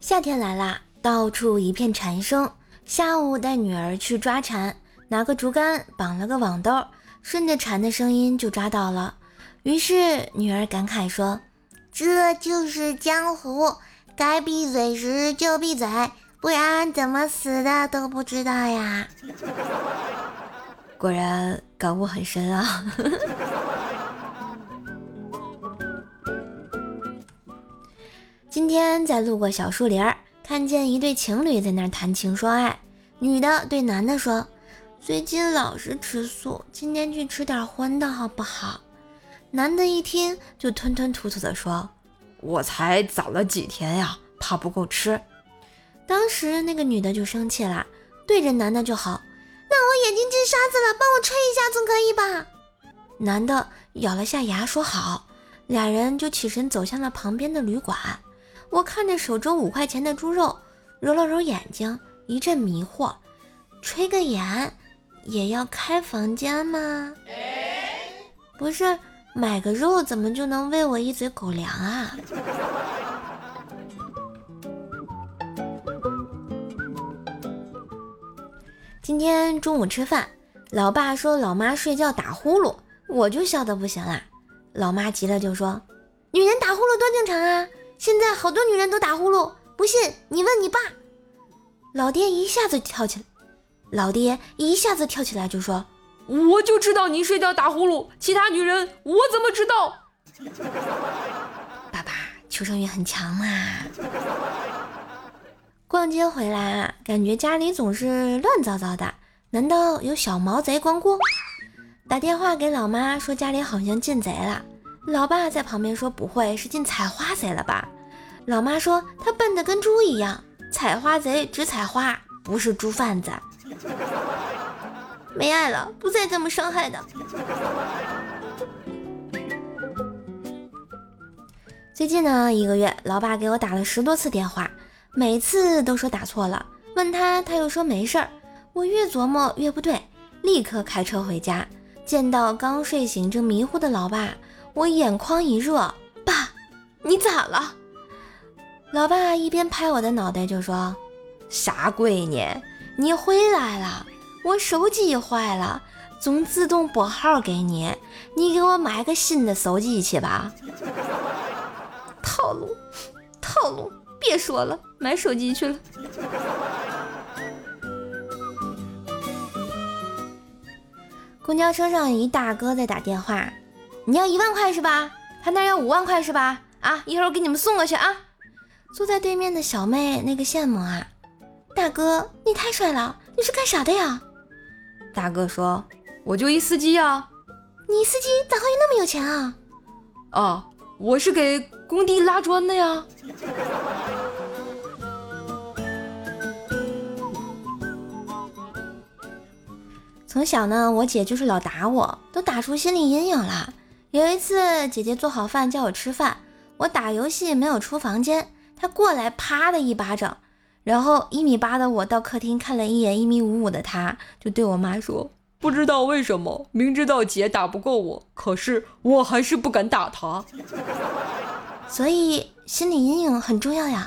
夏天来啦，到处一片蝉声。下午带女儿去抓蝉，拿个竹竿绑了个网兜，顺着蝉的声音就抓到了。于是女儿感慨说：“这就是江湖，该闭嘴时就闭嘴，不然怎么死的都不知道呀。”果然感悟很深啊！天在路过小树林儿，看见一对情侣在那儿谈情说爱。女的对男的说：“最近老是吃素，今天去吃点荤的好不好？”男的一听就吞吞吐吐的说：“我才早了几天呀，怕不够吃。”当时那个女的就生气了，对着男的就好。那我眼睛进沙子了，帮我吹一下总可以吧？男的咬了下牙，说好。俩人就起身走向了旁边的旅馆。我看着手中五块钱的猪肉，揉了揉眼睛，一阵迷惑。吹个眼也要开房间吗？不是，买个肉怎么就能喂我一嘴狗粮啊？今天中午吃饭，老爸说老妈睡觉打呼噜，我就笑得不行啦。老妈急了就说：“女人打呼噜多正常啊，现在好多女人都打呼噜，不信你问你爸。”老爹一下子跳起来，老爹一下子跳起来就说：“我就知道你睡觉打呼噜，其他女人我怎么知道？”爸爸求生欲很强嘛。逛街回来啊，感觉家里总是乱糟糟的，难道有小毛贼光顾？打电话给老妈说家里好像进贼了，老爸在旁边说不会是进采花贼了吧？老妈说他笨的跟猪一样，采花贼只采花，不是猪贩子。没爱了，不再这么伤害的。最近呢一个月，老爸给我打了十多次电话。每次都说打错了，问他他又说没事儿，我越琢磨越不对，立刻开车回家。见到刚睡醒正迷糊的老爸，我眼眶一热，爸，你咋了？老爸一边拍我的脑袋就说：“傻闺女，你回来了，我手机坏了，总自动拨号给你，你给我买个新的手机去吧。”套路，套路。别说了，买手机去了。公交车上一大哥在打电话，你要一万块是吧？他那要五万块是吧？啊，一会儿我给你们送过去啊。坐在对面的小妹那个羡慕啊，大哥你太帅了，你是干啥的呀？大哥说，我就一司机啊。你司机咋会那么有钱啊？啊，我是给工地拉砖的呀。从小呢，我姐就是老打我，都打出心理阴影了。有一次，姐姐做好饭叫我吃饭，我打游戏没有出房间，她过来啪的一巴掌，然后一米八的我到客厅看了一眼一米五五的她，就对我妈说：“不知道为什么，明知道姐打不过我，可是我还是不敢打她。”所以心理阴影很重要呀。